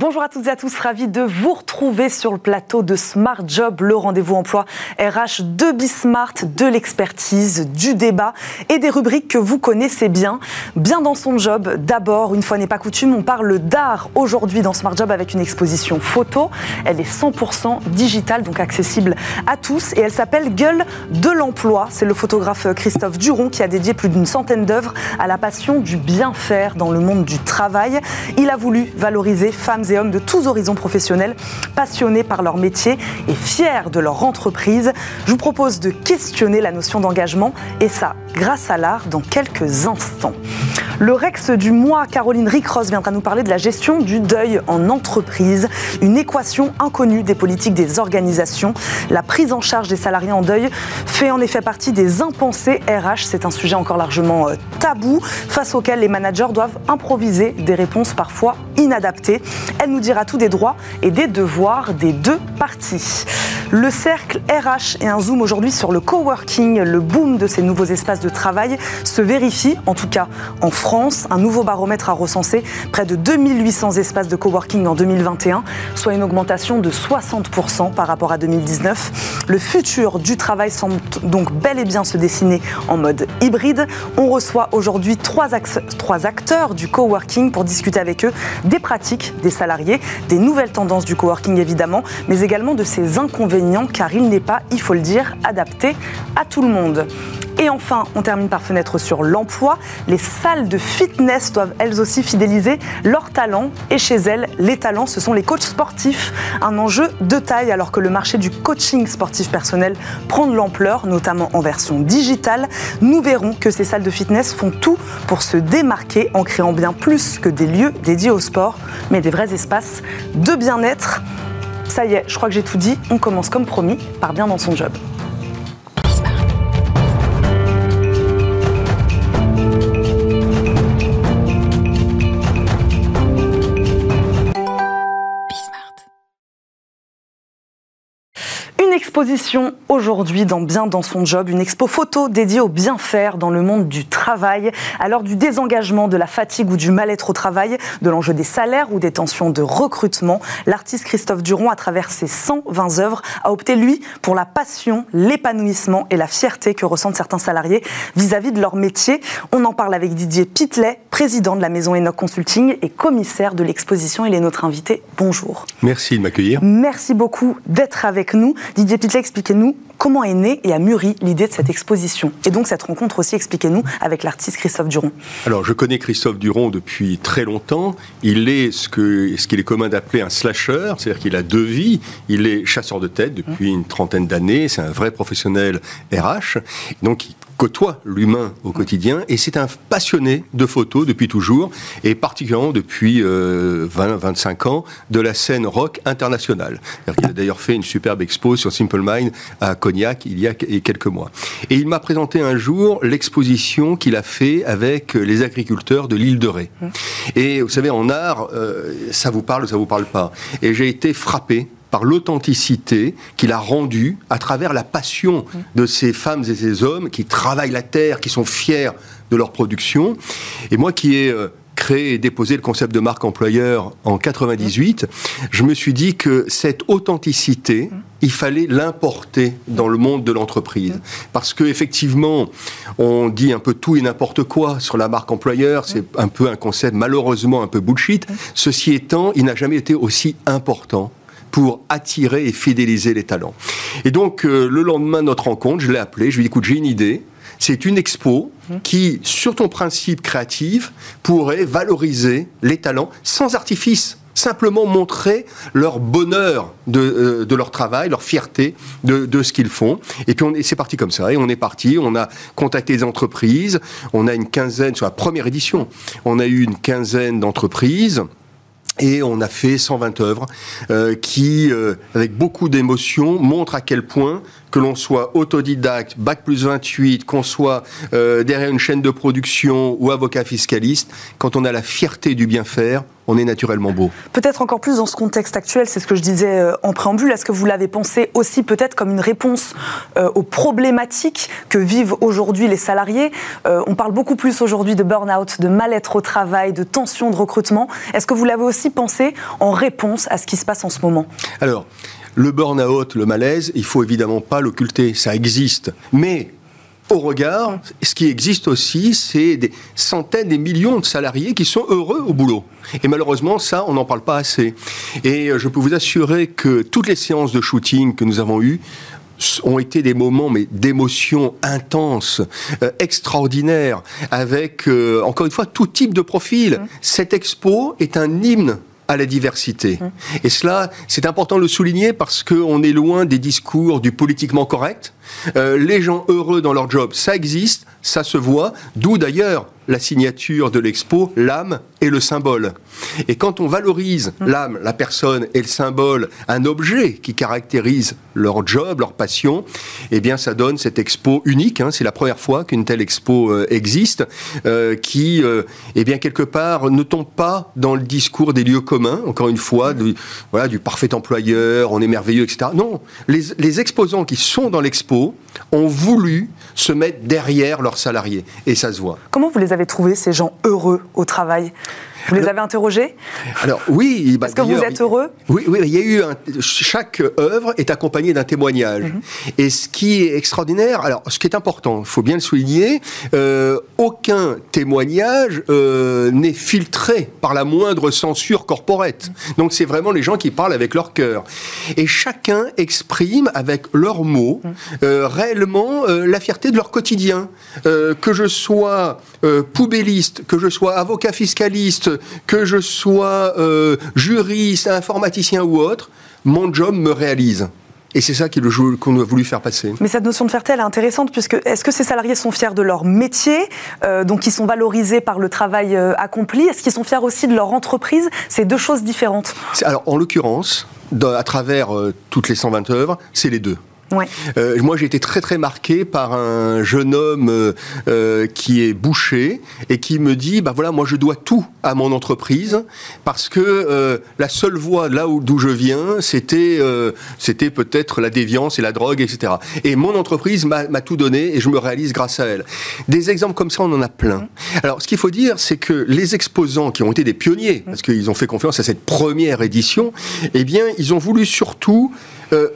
Bonjour à toutes et à tous, ravi de vous retrouver sur le plateau de Smart Job, le rendez-vous emploi RH de Bismart, de l'expertise, du débat et des rubriques que vous connaissez bien. Bien dans son job, d'abord, une fois n'est pas coutume, on parle d'art aujourd'hui dans Smart Job avec une exposition photo. Elle est 100% digitale, donc accessible à tous et elle s'appelle Gueule de l'emploi. C'est le photographe Christophe Duron qui a dédié plus d'une centaine d'œuvres à la passion du bien faire dans le monde du travail. Il a voulu valoriser femmes hommes de tous horizons professionnels, passionnés par leur métier et fiers de leur entreprise. Je vous propose de questionner la notion d'engagement et ça grâce à l'art dans quelques instants. Le Rex du mois, Caroline Ricross viendra nous parler de la gestion du deuil en entreprise, une équation inconnue des politiques des organisations. La prise en charge des salariés en deuil fait en effet partie des impensés RH. C'est un sujet encore largement euh, tabou, face auquel les managers doivent improviser des réponses parfois inadaptées. Elle nous dira tout des droits et des devoirs des deux parties. Le cercle RH et un zoom aujourd'hui sur le coworking, le boom de ces nouveaux espaces de travail se vérifie, en tout cas en France. Un nouveau baromètre a recensé près de 2800 espaces de coworking en 2021, soit une augmentation de 60% par rapport à 2019. Le futur du travail semble donc bel et bien se dessiner en mode hybride. On reçoit aujourd'hui trois, trois acteurs du coworking pour discuter avec eux des pratiques des salariés, des nouvelles tendances du coworking évidemment, mais également de ses inconvénients car il n'est pas, il faut le dire, adapté à tout le monde. Et enfin, on termine par fenêtre sur l'emploi. Les salles de fitness doivent elles aussi fidéliser leurs talents. Et chez elles, les talents, ce sont les coachs sportifs. Un enjeu de taille alors que le marché du coaching sportif personnel prend de l'ampleur, notamment en version digitale. Nous verrons que ces salles de fitness font tout pour se démarquer en créant bien plus que des lieux dédiés au sport, mais des vrais espaces de bien-être. Ça y est, je crois que j'ai tout dit. On commence comme promis par bien dans son job. Exposition aujourd'hui dans Bien dans son job, une expo photo dédiée au bien faire dans le monde du travail, l'heure du désengagement, de la fatigue ou du mal-être au travail, de l'enjeu des salaires ou des tensions de recrutement. L'artiste Christophe Duron, à travers ses 120 œuvres, a opté, lui, pour la passion, l'épanouissement et la fierté que ressentent certains salariés vis-à-vis de leur métier. On en parle avec Didier Pitlet, président de la maison Enoch Consulting et commissaire de l'exposition. Il est notre invité. Bonjour. Merci de m'accueillir. Merci beaucoup d'être avec nous. Didier Didier expliquez-nous comment est née et a mûri l'idée de cette exposition Et donc cette rencontre aussi, expliquez-nous, avec l'artiste Christophe Duron. Alors je connais Christophe Duron depuis très longtemps. Il est ce qu'il ce est commun d'appeler un slasher, c'est-à-dire qu'il a deux vies. Il est chasseur de tête depuis une trentaine d'années, c'est un vrai professionnel RH. Donc il côtoie l'humain au quotidien et c'est un passionné de photos depuis toujours et particulièrement depuis 20-25 euh, ans de la scène rock internationale. Il a d'ailleurs fait une superbe expo sur Simple Mind à Cognac il y a quelques mois. Et il m'a présenté un jour l'exposition qu'il a fait avec les agriculteurs de l'île de Ré. Et vous savez, en art, euh, ça vous parle ou ça vous parle pas. Et j'ai été frappé par l'authenticité qu'il a rendue à travers la passion de ces femmes et ces hommes qui travaillent la terre, qui sont fiers de leur production. Et moi qui ai euh, créé et déposé le concept de marque employeur en 98, je me suis dit que cette authenticité, il fallait l'importer dans le monde de l'entreprise. Parce que effectivement, on dit un peu tout et n'importe quoi sur la marque employeur, c'est un peu un concept malheureusement un peu bullshit. Ceci étant, il n'a jamais été aussi important pour attirer et fidéliser les talents. Et donc, euh, le lendemain de notre rencontre, je l'ai appelé, je lui ai dit, écoute, j'ai une idée. C'est une expo qui, sur ton principe créatif, pourrait valoriser les talents sans artifice simplement montrer leur bonheur de, euh, de leur travail, leur fierté de, de ce qu'ils font. Et puis c'est parti comme ça. Et on est parti, on a contacté des entreprises, on a une quinzaine, sur la première édition, on a eu une quinzaine d'entreprises. Et on a fait 120 œuvres euh, qui, euh, avec beaucoup d'émotion, montrent à quel point que l'on soit autodidacte, bac plus 28, qu'on soit euh, derrière une chaîne de production ou avocat fiscaliste, quand on a la fierté du bien faire, on est naturellement beau. Peut-être encore plus dans ce contexte actuel, c'est ce que je disais euh, en préambule. Est-ce que vous l'avez pensé aussi peut-être comme une réponse euh, aux problématiques que vivent aujourd'hui les salariés? On parle beaucoup plus aujourd'hui de burn-out, de mal-être au travail, de tension de recrutement. Est-ce que vous l'avez aussi pensé en réponse à ce qui se passe en ce moment? Alors, le burn-out, le malaise, il faut évidemment pas l'occulter, ça existe. Mais au regard, ce qui existe aussi, c'est des centaines, des millions de salariés qui sont heureux au boulot. Et malheureusement, ça, on n'en parle pas assez. Et euh, je peux vous assurer que toutes les séances de shooting que nous avons eues ont été des moments mais d'émotions intenses, euh, extraordinaires, avec euh, encore une fois tout type de profil. Mmh. Cette expo est un hymne à la diversité. Mmh. Et cela, c'est important de le souligner parce qu'on est loin des discours du politiquement correct. Euh, les gens heureux dans leur job, ça existe, ça se voit, d'où d'ailleurs la signature de l'expo, l'âme et le symbole. Et quand on valorise mmh. l'âme, la personne et le symbole, un objet qui caractérise leur job, leur passion, eh bien ça donne cette expo unique. Hein, c'est la première fois qu'une telle expo euh, existe, euh, qui, euh, eh bien quelque part, ne tombe pas dans le discours des lieux communs. Encore une fois, du, voilà, du parfait employeur, on est merveilleux, etc. Non, les, les exposants qui sont dans l'expo ont voulu se mettre derrière salariés, et ça se voit. Comment vous les avez trouvés ces gens heureux au travail? Vous les avez interrogés Alors oui. Bah, Est-ce que vous êtes heureux Oui, oui, il y a eu chaque œuvre est accompagnée d'un témoignage. Mhm. Et ce qui est extraordinaire, alors ce qui est important, il faut bien le souligner, euh, aucun témoignage euh, n'est filtré par la moindre censure corporate. Mhm. Donc c'est vraiment les gens qui parlent avec leur cœur. Et chacun exprime avec leurs mots mhm. euh, réellement la fierté de leur quotidien. que je sois poubelliste, que je sois avocat fiscaliste, que je sois euh, juriste, informaticien ou autre, mon job me réalise. Et c'est ça qu'on a voulu faire passer. Mais cette notion de fierté, elle est intéressante, puisque est-ce que ces salariés sont fiers de leur métier, euh, donc ils sont valorisés par le travail euh, accompli? Est-ce qu'ils sont fiers aussi de leur entreprise? C'est deux choses différentes. Alors, en l'occurrence, à travers toutes les 120 œuvres, c'est les deux. Euh, moi, j'ai été très très marqué par un jeune homme euh, euh, qui est boucher et qui me dit, bah voilà, moi je dois tout à mon entreprise parce que la seule voie là où d'où je viens, c'était c'était peut-être la déviance et la drogue, etc. Et mon entreprise m'a tout donné et je me réalise grâce à elle. Des exemples comme ça, on en a plein. Alors, ce qu'il faut dire, c'est que les exposants qui ont été des pionniers, parce qu'ils ont fait confiance à cette première édition, eh bien, ils ont voulu surtout euh,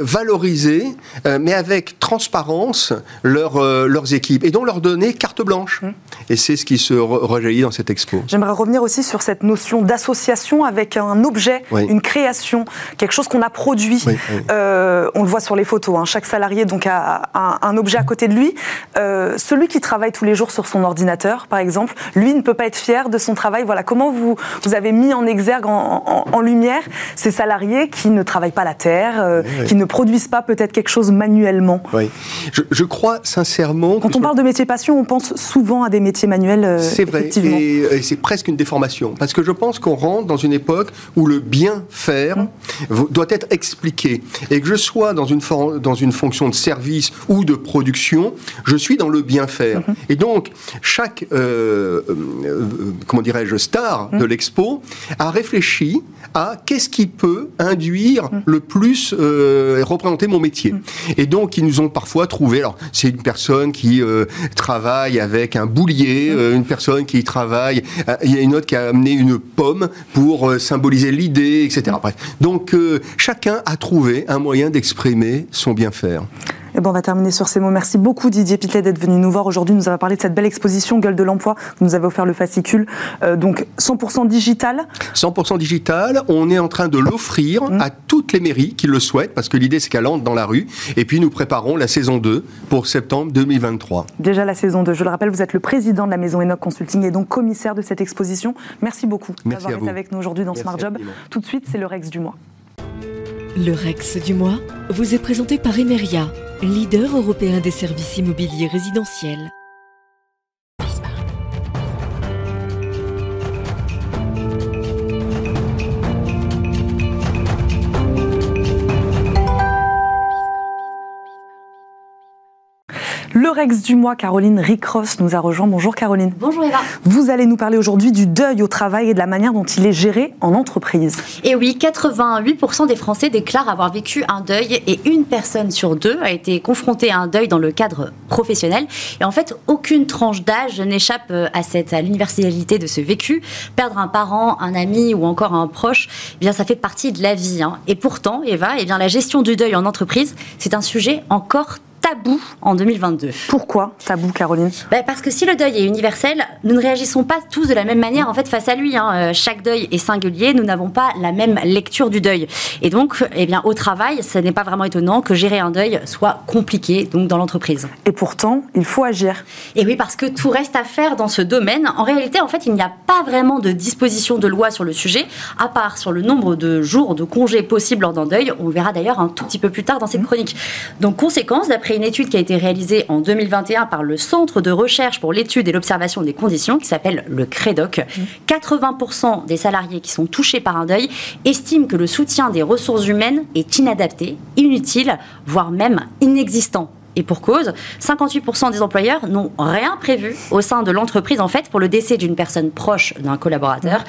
valoriser, euh, mais avec transparence, leur, euh, leurs équipes et donc leur donner carte blanche. Mmh. Et c'est ce qui se rejaillit dans cette expo. J'aimerais revenir aussi sur cette notion d'association avec un objet, une création, quelque chose qu'on a produit. on le voit sur les photos. Hein. Chaque salarié donc a un, objet à côté de lui. celui qui travaille tous les jours sur son ordinateur, par exemple, lui ne peut pas être fier de son travail. Voilà comment vous vous avez mis en exergue, en, en lumière ces salariés qui ne travaillent pas la terre, qui ne produisent pas peut-être quelque chose manuellement. Oui, je, crois sincèrement. Quand on parle de métier passion, on pense souvent à des métiers manuels. Euh, c'est vrai, et, c'est presque une déformation, parce que je pense qu'on rentre dans une époque où le bien faire hum. doit être expliqué, et que je sois dans une, dans une fonction de service ou de production, je suis dans le bien faire. Hum. Et donc chaque, euh, euh, comment dirais-je, star hum. de l'expo a réfléchi à qu'est-ce qui peut induire le plus euh, représenter mon métier. Mm. Et donc, ils nous ont parfois trouvé. Alors, c'est une personne qui euh, travaille avec un boulier, mm. euh, une personne qui travaille. Il y a une autre qui a amené une pomme pour symboliser l'idée, etc. Mm. Donc, chacun a trouvé un moyen d'exprimer son bien-faire. Et bon, on va terminer sur ces mots. Merci beaucoup Didier Pitlet d'être venu nous voir aujourd'hui. Nous avons parlé de cette belle exposition Gueule de l'emploi. Vous nous avez offert le fascicule. Euh, donc 100% digital 100% digital. On est en train de l'offrir mmh. à toutes les mairies qui le souhaitent parce que l'idée c'est qu'elle entre dans la rue. Et puis nous préparons la saison 2 pour septembre 2023. Déjà la saison 2. Je le rappelle, vous êtes le président de la maison Enoch Consulting et donc commissaire de cette exposition. Merci beaucoup d'avoir été avec nous aujourd'hui dans Smart Job. Tout de suite, c'est le Rex du mois. Le Rex du mois vous est présenté par Emeria, leader européen des services immobiliers résidentiels. Le Rex du mois, Caroline Ricross nous a rejoint. Bonjour Caroline. Bonjour Eva. Vous allez nous parler aujourd'hui du deuil au travail et de la manière dont il est géré en entreprise. Et oui, 88% des Français déclarent avoir vécu un deuil et une personne sur deux a été confrontée à un deuil dans le cadre professionnel. Et en fait, aucune tranche d'âge n'échappe à, cette, à l'universalité de ce vécu. Perdre un parent, un ami ou encore un proche, eh bien, ça fait partie de la vie. Hein. Et pourtant, Eva, eh bien, la gestion du deuil en entreprise, c'est un sujet encore tabou en 2022. Pourquoi tabou, Caroline? Ben Parce que si le deuil est universel, nous ne réagissons pas tous de la même manière en fait face à lui. Hein. Euh, chaque deuil est singulier, nous n'avons pas la même lecture du deuil. Et donc, eh bien, au travail, ce n'est pas vraiment étonnant que gérer un deuil soit compliqué donc dans l'entreprise. Et pourtant, il faut agir. Et oui, parce que tout reste à faire dans ce domaine. En réalité, en fait, il n'y a pas vraiment de disposition de loi sur le sujet, à part sur le nombre de jours de congés possibles lors d'un deuil. On le verra d'ailleurs un tout petit peu plus tard dans cette mmh. chronique. Donc, conséquence, d'après une étude qui a été réalisée en 2021 par le Centre de recherche pour l'étude et l'observation des conditions, qui s'appelle le CREDOC. 80% des salariés qui sont touchés par un deuil estiment que le soutien des ressources humaines est inadapté, inutile, voire même inexistant. Et pour cause, 58% des employeurs n'ont rien prévu au sein de l'entreprise en fait pour le décès d'une personne proche d'un collaborateur.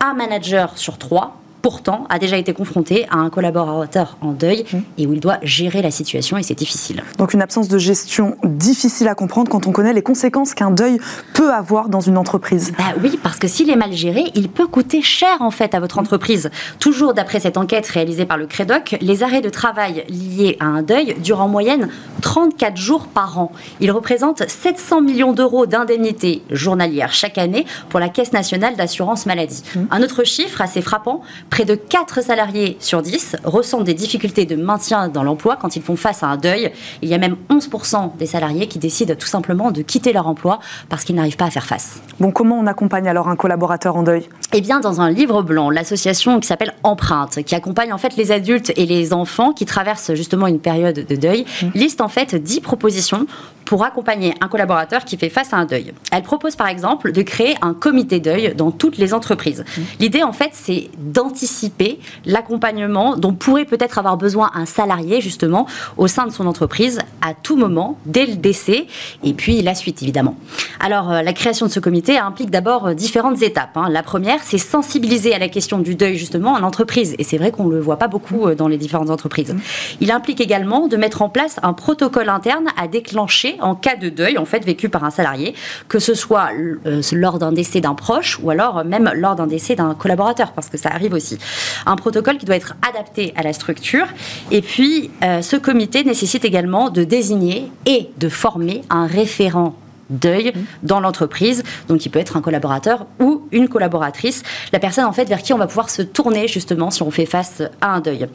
Un manager sur trois pourtant a déjà été confronté à un collaborateur en deuil mmh. et où il doit gérer la situation et c'est difficile. Donc une absence de gestion difficile à comprendre quand on connaît les conséquences qu'un deuil peut avoir dans une entreprise. Bah oui, parce que s'il est mal géré, il peut coûter cher en fait à votre entreprise. Toujours d'après cette enquête réalisée par le Crédoc, les arrêts de travail liés à un deuil durent en moyenne 34 jours par an. Ils représentent 700 millions d'euros d'indemnités journalières chaque année pour la Caisse nationale d'assurance maladie. Mmh. Un autre chiffre assez frappant, Près de 4 salariés sur 10 ressentent des difficultés de maintien dans l'emploi quand ils font face à un deuil. Il y a même 11% des salariés qui décident tout simplement de quitter leur emploi parce qu'ils n'arrivent pas à faire face. Bon, comment on accompagne alors un collaborateur en deuil? Eh bien, dans un livre blanc, l'association qui s'appelle Empreinte, qui accompagne en fait les adultes et les enfants qui traversent justement une période de deuil, mmh. liste en fait 10 propositions pour accompagner un collaborateur qui fait face à un deuil. Elle propose par exemple de créer un comité deuil dans toutes les entreprises. Mmh. L'idée en fait, c'est d'anticiper l'accompagnement dont pourrait peut-être avoir besoin un salarié justement au sein de son entreprise à tout moment, dès le décès, et puis la suite évidemment. Alors euh, la création de ce comité implique d'abord euh, différentes étapes. Hein. La première, c'est sensibiliser à la question du deuil justement en entreprise, et c'est vrai qu'on ne le voit pas beaucoup euh, dans les différentes entreprises. Mmh. Il implique également de mettre en place un protocole interne à déclencher en cas de deuil en fait vécu par un salarié, que ce soit euh, lors d'un décès d'un proche ou alors même lors d'un décès d'un collaborateur, parce que ça arrive aussi. Un protocole qui doit être adapté à la structure. Et puis, euh, ce comité nécessite également de désigner et de former un référent deuil dans l'entreprise. Donc, il peut être un collaborateur ou une collaboratrice, la personne en fait vers qui on va pouvoir se tourner justement si on fait face à un deuil.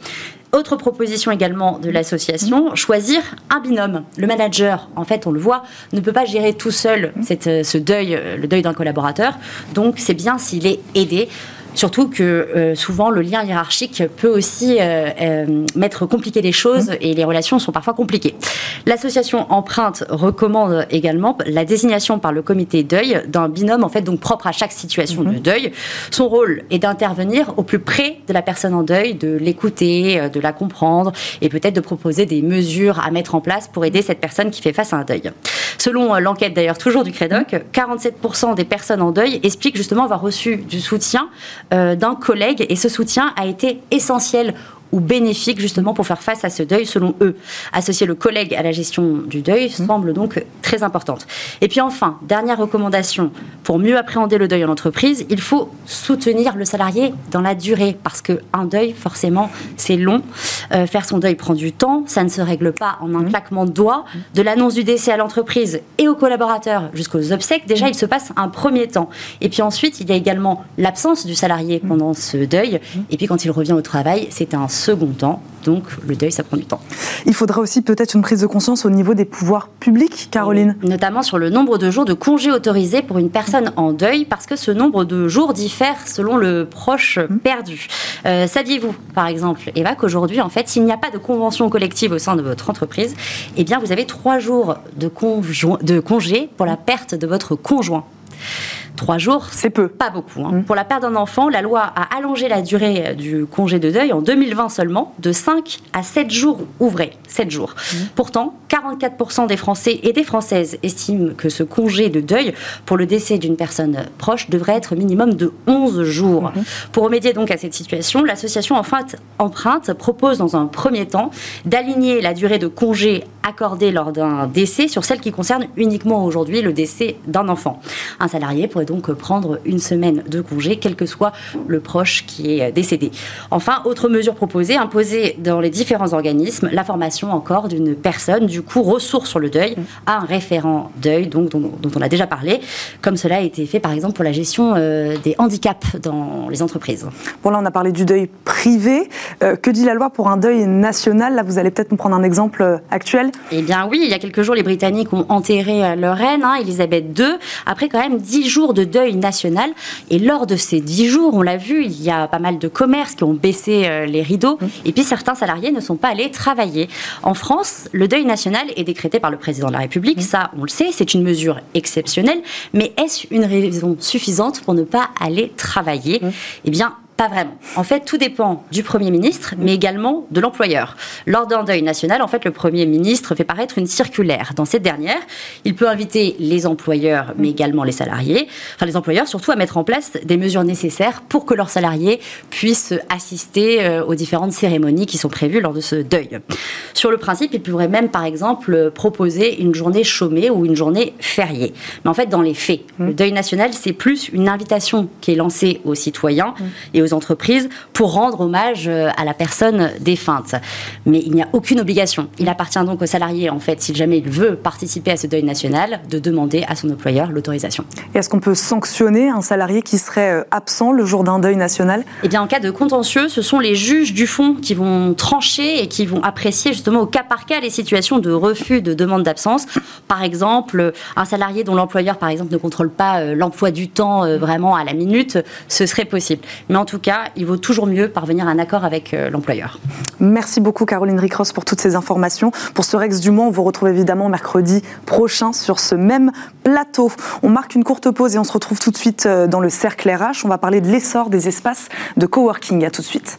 Autre proposition également de l'association, choisir un binôme. Le manager, en fait, on le voit, ne peut pas gérer tout seul cette, ce deuil, le deuil d'un collaborateur. Donc, c'est bien s'il est aidé. Surtout que euh, souvent le lien hiérarchique peut aussi euh, euh, mettre compliquer les choses mmh. et les relations sont parfois compliquées. L'association Empreinte recommande également la désignation par le comité deuil d'un binôme en fait donc propre à chaque situation mmh. de deuil. Son rôle est d'intervenir au plus près de la personne en deuil, de l'écouter, de la comprendre et peut-être de proposer des mesures à mettre en place pour aider cette personne qui fait face à un deuil. Selon l'enquête d'ailleurs toujours du Crédoc, 47% des personnes en deuil expliquent justement avoir reçu du soutien d'un collègue. Et ce soutien a été essentiel ou bénéfique justement pour faire face à ce deuil selon eux. Associer le collègue à la gestion du deuil mmh. semble donc très importante. Et puis enfin, dernière recommandation, pour mieux appréhender le deuil en entreprise, il faut soutenir le salarié dans la durée parce qu'un deuil, forcément, c'est long. Euh, faire son deuil prend du temps, ça ne se règle pas en un mmh. claquement de doigts. De l'annonce du décès à l'entreprise et aux collaborateurs jusqu'aux obsèques, déjà mmh. il se passe un premier temps. Et puis ensuite, il y a également l'absence du salarié pendant ce deuil. Et puis quand il revient au travail, c'est un second temps. Donc le deuil, ça prend du temps. Il faudra aussi peut-être une prise de conscience au niveau des pouvoirs publics, Caroline Notamment sur le nombre de jours de congés autorisés pour une personne en deuil, parce que ce nombre de jours diffère selon le proche mmh. perdu. Euh, saviez-vous, par exemple, Eva, qu'aujourd'hui, en fait, s'il n'y a pas de convention collective au sein de votre entreprise, eh bien, vous avez trois jours de, de congé pour la perte de votre conjoint Trois jours, c'est peu. Pas beaucoup. Hein. Mmh. Pour la perte d'un enfant, la loi a allongé la durée du congé de deuil en 2020 seulement, de 5 à 7 jours ouvrés. 7 jours. Mmh. Pourtant, 44% des Français et des Françaises estiment que ce congé de deuil pour le décès d'une personne proche devrait être minimum de 11 jours. Mmh. Pour remédier donc à cette situation, l'association Empreinte propose dans un premier temps d'aligner la durée de congé accordée lors d'un décès sur celle qui concerne uniquement aujourd'hui le décès d'un enfant. Un salarié pourrait donc prendre une semaine de congé, quel que soit le proche qui est décédé. Enfin, autre mesure proposée, imposer dans les différents organismes la formation encore d'une personne, du coup ressource sur le deuil, à un référent deuil, donc, dont, on a déjà parlé, comme cela a été fait par exemple pour la gestion euh, des handicaps dans les entreprises. Bon là on a parlé du deuil privé. Euh, que dit la loi pour un deuil national? Là vous allez peut-être nous prendre un exemple euh, actuel. Eh bien oui, il y a quelques jours les Britanniques ont enterré leur reine, hein, Elisabeth II, après quand même dix jours de deuil national. Et lors de ces dix jours, on l'a vu, il y a pas mal de commerces qui ont baissé euh, les rideaux. Et puis certains salariés ne sont pas allés travailler. En France, le deuil national est décrété par le président de la République. Ça, on le sait, c'est une mesure exceptionnelle. Mais est-ce une raison suffisante pour ne pas aller travailler? Eh bien, pas vraiment. En fait, tout dépend du Premier ministre, mais également de l'employeur. Lors d'un deuil national, en fait, le Premier ministre fait paraître une circulaire. Dans cette dernière, il peut inviter les employeurs, mais également les salariés, enfin les employeurs surtout, à mettre en place des mesures nécessaires pour que leurs salariés puissent assister euh, aux différentes cérémonies qui sont prévues lors de ce deuil. Sur le principe, il pourrait même, par exemple, proposer une journée chômée ou une journée fériée. Mais en fait, dans les faits, le deuil national, c'est plus une invitation qui est lancée aux citoyens et aux entreprises pour rendre hommage euh, à la personne défunte. Mais il n'y a aucune obligation. Il appartient donc au salarié, en fait, si jamais il veut participer à ce deuil national, de demander à son employeur l'autorisation. Est-ce qu'on peut sanctionner un salarié qui serait euh, absent le jour d'un deuil national? Eh bien, en cas de contentieux, ce sont les juges du fond qui vont trancher et qui vont apprécier justement au cas par cas les situations de refus de demande d'absence. Par exemple, un salarié dont l'employeur, par exemple, ne contrôle pas euh, l'emploi du temps vraiment à la minute, ce serait possible. Mais en tout cas, il vaut toujours mieux parvenir à un accord avec euh, l'employeur. Merci beaucoup Caroline Ricross pour toutes ces informations. Pour ce Rex du Mans, on vous retrouve évidemment mercredi prochain sur ce même plateau. On marque une courte pause et on se retrouve tout de suite euh, dans le cercle RH. On va parler de l'essor des espaces de coworking. À tout de suite.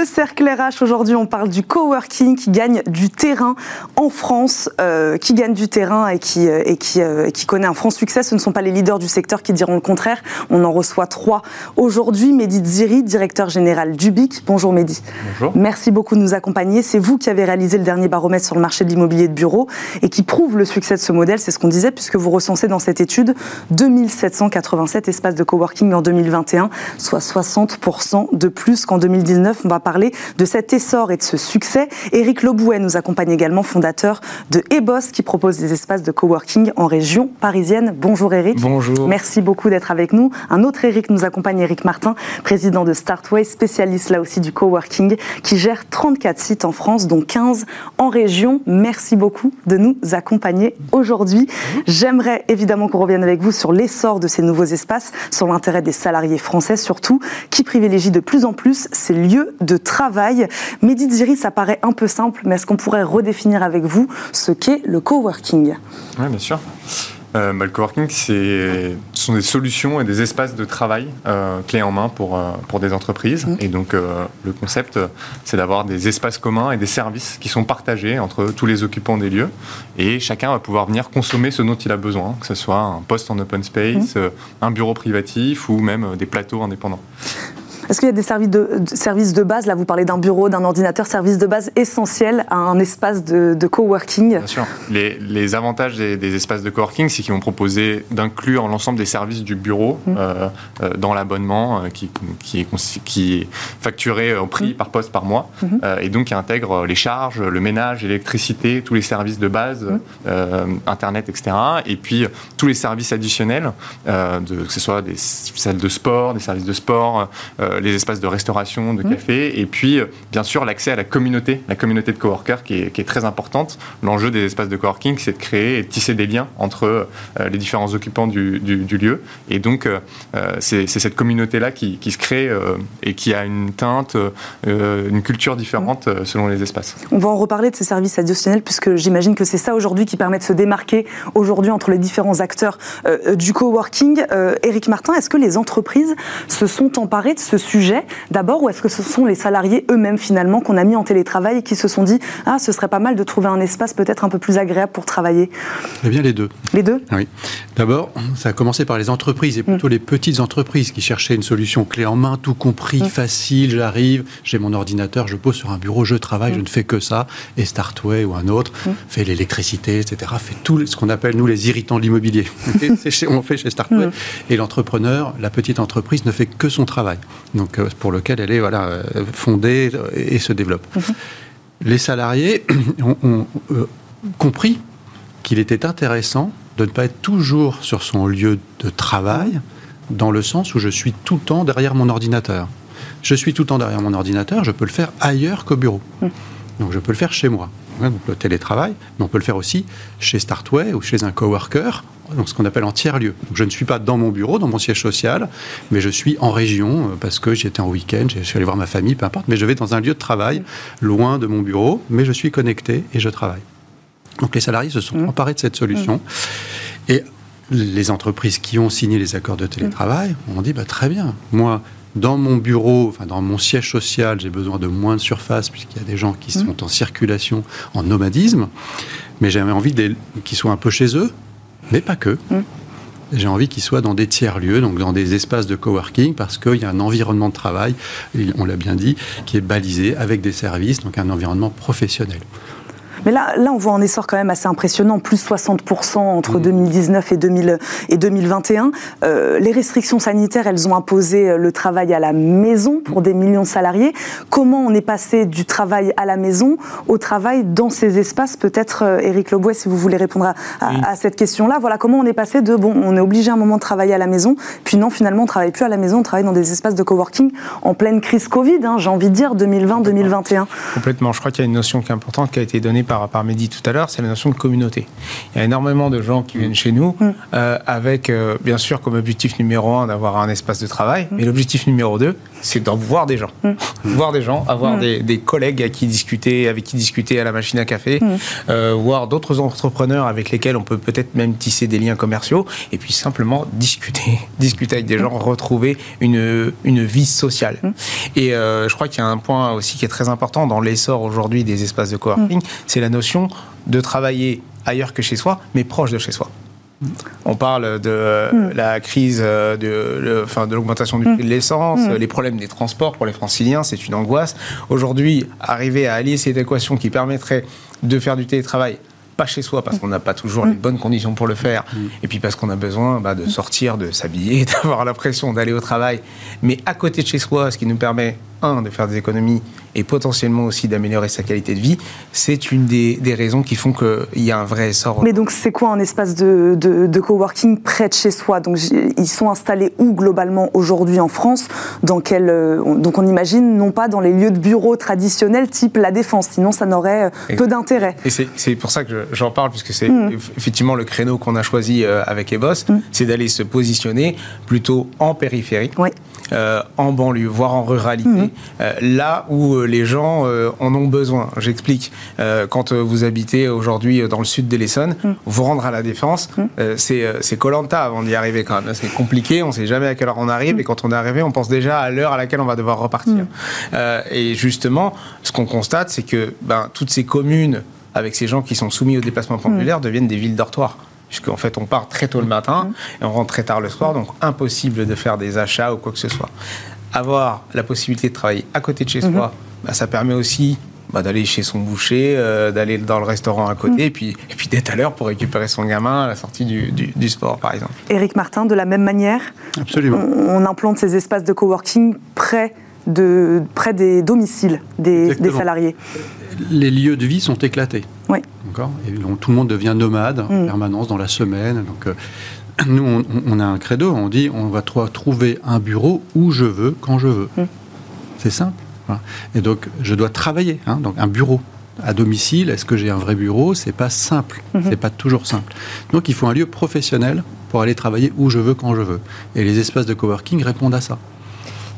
Le cercle RH, aujourd'hui, on parle du coworking qui gagne du terrain en France, euh, qui gagne du terrain et qui, euh, et, qui, euh, et qui connaît un franc succès. Ce ne sont pas les leaders du secteur qui diront le contraire. On en reçoit trois aujourd'hui. Mehdi Ziri, directeur général d'Ubic. Bonjour Mehdi. Bonjour. Merci beaucoup de nous accompagner. C'est vous qui avez réalisé le dernier baromètre sur le marché de l'immobilier de bureau et qui prouve le succès de ce modèle. C'est ce qu'on disait, puisque vous recensez dans cette étude 2787 espaces de coworking en 2021, soit 60% de plus qu'en 2019 va parler de cet essor et de ce succès. Éric Lobouet nous accompagne également, fondateur de Ebos, qui propose des espaces de coworking en région parisienne. Bonjour Éric. Bonjour. Merci beaucoup d'être avec nous. Un autre Éric nous accompagne, Éric Martin, président de Startway, spécialiste là aussi du coworking, qui gère 34 sites en France, dont 15 en région. Merci beaucoup de nous accompagner aujourd'hui. J'aimerais évidemment qu'on revienne avec vous sur l'essor de ces nouveaux espaces, sur l'intérêt des salariés français surtout, qui privilégient de plus en plus ces lieux de travail. Mehdi Ziri, ça paraît un peu simple, mais est-ce qu'on pourrait redéfinir avec vous ce qu'est le coworking? Oui, bien sûr. Euh, bah, le coworking, ce sont des solutions et des espaces de travail euh, clés en main pour, euh, pour des entreprises. Mmh. Et donc, le concept, c'est d'avoir des espaces communs et des services qui sont partagés entre tous les occupants des lieux. Et chacun va pouvoir venir consommer ce dont il a besoin, que ce soit un poste en open space, mmh. un bureau privatif ou même des plateaux indépendants. Est-ce qu'il y a des services de, services de base? Là, vous parlez d'un bureau, d'un ordinateur, services de base essentiels à un espace de, coworking Bien sûr. Les, avantages des, espaces de coworking, c'est qu'ils vont proposer d'inclure l'ensemble des services du bureau mmh. euh, euh, dans l'abonnement euh, qui, qui, est, qui, est, facturé au prix mmh. par poste par mois. Mmh. et donc, qui intègre les charges, le ménage, l'électricité, tous les services de base, Internet, etc. Et puis, tous les services additionnels, de, que ce soit des salles de sport, des services de sport, les espaces de restauration, de café, et puis bien sûr l'accès à la communauté, la communauté de coworkers qui est, qui est très importante. L'enjeu des espaces de coworking, c'est de créer et de tisser des liens entre les différents occupants du, du, lieu. Et donc, c'est cette communauté-là qui, qui, se crée et qui a une teinte, une culture différente selon les espaces. On va en reparler de ces services additionnels, puisque j'imagine que c'est ça aujourd'hui qui permet de se démarquer aujourd'hui entre les différents acteurs euh, du coworking. Euh, Éric Martin, est-ce que les entreprises se sont emparées de ce sujet d'abord, ou est-ce que ce sont les salariés eux-mêmes finalement qu'on a mis en télétravail et qui se sont dit ah ce serait pas mal de trouver un espace peut-être un peu plus agréable pour travailler? Eh bien les deux. Les deux? Oui. D'abord, ça a commencé par les entreprises et plutôt mm. les petites entreprises qui cherchaient une solution clé en main, tout compris, mm. facile. J'arrive, j'ai mon ordinateur, je pose sur un bureau, je travaille, je mm. ne fais que ça. Et Startway ou un autre fait l'électricité, etc. Fait tout ce qu'on appelle nous les irritants de l'immobilier. on fait chez Startway. Et l'entrepreneur, la petite entreprise, ne fait que son travail. Donc euh, pour lequel elle est voilà euh, fondée et se développe. Mm-hmm. Les salariés ont, euh, compris qu'il était intéressant de ne pas être toujours sur son lieu de travail, dans le sens où je suis tout le temps derrière mon ordinateur. Je suis tout le temps derrière mon ordinateur, je peux le faire ailleurs qu'au bureau. Mm. Donc je peux le faire chez moi, donc le télétravail, mais on peut le faire aussi chez Startway ou chez un coworker, donc ce qu'on appelle en tiers-lieu. Je ne suis pas dans mon bureau, dans mon siège social, mais je suis en région euh, parce que j'étais en week-end, je suis allé voir ma famille, peu importe, mais je vais dans un lieu de travail, loin de mon bureau, mais je suis connecté et je travaille. Donc les salariés se sont mmh. emparés de cette solution. Mmh. Et les entreprises qui ont signé les accords de télétravail ont dit bah, très bien, moi, dans mon bureau, enfin dans mon siège social, j'ai besoin de moins de surface puisqu'il y a des gens qui sont en circulation, en nomadisme, mais j'avais envie qu'ils soient un peu chez eux, mais pas que. J'ai envie qu'ils soient dans des tiers-lieux, donc dans des espaces de coworking, parce qu'il y a un environnement de travail, on l'a bien dit, qui est balisé avec des services, donc un environnement professionnel. Mais là, là, on voit un essor quand même assez impressionnant, plus 60% entre 2019 mmh. et, 2021. Euh, les restrictions sanitaires, elles ont imposé euh, le travail à la maison pour des millions de salariés. Comment on est passé du travail à la maison au travail dans ces espaces Peut-être, euh, Éric Lobouet, si vous voulez répondre à, cette question-là. Voilà, comment on est passé de, bon, on est obligé à un moment de travailler à la maison, puis non, finalement, on ne travaille plus à la maison, on travaille dans des espaces de coworking en pleine crise Covid, hein, j'ai envie de dire, 2020-2021. Complètement. Je crois qu'il y a une notion qui est importante qui a été donnée par, par Mehdi tout à l'heure, c'est la notion de communauté. Il y a énormément de gens qui viennent chez nous mm. euh, avec, euh, bien sûr, comme objectif numéro un d'avoir un espace de travail, mm. mais l'objectif numéro deux, c'est d'en voir des gens. Mm. Voir des gens, avoir des, collègues à qui discuter, avec qui discuter à la machine à café, euh, voir d'autres entrepreneurs avec lesquels on peut peut-être même tisser des liens commerciaux, et puis simplement discuter, discuter avec des gens, retrouver une, une vie sociale. Et je crois qu'il y a un point aussi qui est très important dans l'essor aujourd'hui des espaces de coworking, c'est la notion de travailler ailleurs que chez soi, mais proche de chez soi. On parle de mm. la crise euh, de, enfin, de l'augmentation du mm. prix de l'essence, mm. les problèmes des transports pour les franciliens, c'est une angoisse. Aujourd'hui, arriver à allier cette équation qui permettrait de faire du télétravail pas chez soi parce qu'on n'a pas toujours les bonnes conditions pour le faire, et puis parce qu'on a besoin bah, de sortir, de s'habiller, d'avoir l'impression d'aller au travail, mais à côté de chez soi, ce qui nous permet un, de faire des économies et potentiellement aussi d'améliorer sa qualité de vie, c'est une des, raisons qui font qu'il y a un vrai essor. Mais donc c'est quoi un espace de, de, coworking près de chez soi? Donc ils sont installés où globalement aujourd'hui en France? Dans quel, euh, Donc on imagine non pas dans les lieux de bureaux traditionnels type la défense, sinon ça n'aurait euh, peu d'intérêt. Et c'est pour ça que j'en parle, puisque c'est hmm. effectivement le créneau qu'on a choisi euh, avec Ebos, hmm. c'est d'aller se positionner plutôt en périphérie. En banlieue, voire en ruralité, hmm. Euh, là où euh, les gens euh, en ont besoin. J'explique. quand vous habitez aujourd'hui dans le sud de l'Essonne, mm. vous rendre à la Défense, mm. c'est Colanta avant d'y arriver quand même. C'est compliqué, on ne sait jamais à quelle heure on arrive, et quand on est arrivé, on pense déjà à l'heure à laquelle on va devoir repartir. et justement, ce qu'on constate, c'est que ben, toutes ces communes avec ces gens qui sont soumis au déplacement pendulaire deviennent des villes dortoirs puisqu'en fait on part très tôt le matin et on rentre très tard le soir, donc impossible de faire des achats ou quoi que ce soit avoir la possibilité de travailler à côté de chez soi, mhm. bah, ça permet aussi bah, d'aller chez son boucher, euh, d'aller dans le restaurant à côté, mhm. et puis, et puis d'être à l'heure pour récupérer son gamin à la sortie du, du, sport, par exemple. Éric Martin, de la même manière Absolument. On, implante ces espaces de coworking près, de, près des domiciles des, des, salariés. Les lieux de vie sont éclatés. Oui. Et donc, tout le monde devient nomade en mhm. permanence dans la semaine. Donc, euh, nous, on, on a un credo, on dit on va trou- trouver un bureau où je veux, quand je veux. Mm. C'est simple. Voilà. Et donc, je dois travailler. hein, donc, un bureau à domicile, est-ce que j'ai un vrai bureau? C'est pas simple. Mhm. C'est pas toujours simple. Donc, il faut un lieu professionnel pour aller travailler où je veux, quand je veux. Et les espaces de coworking répondent à ça.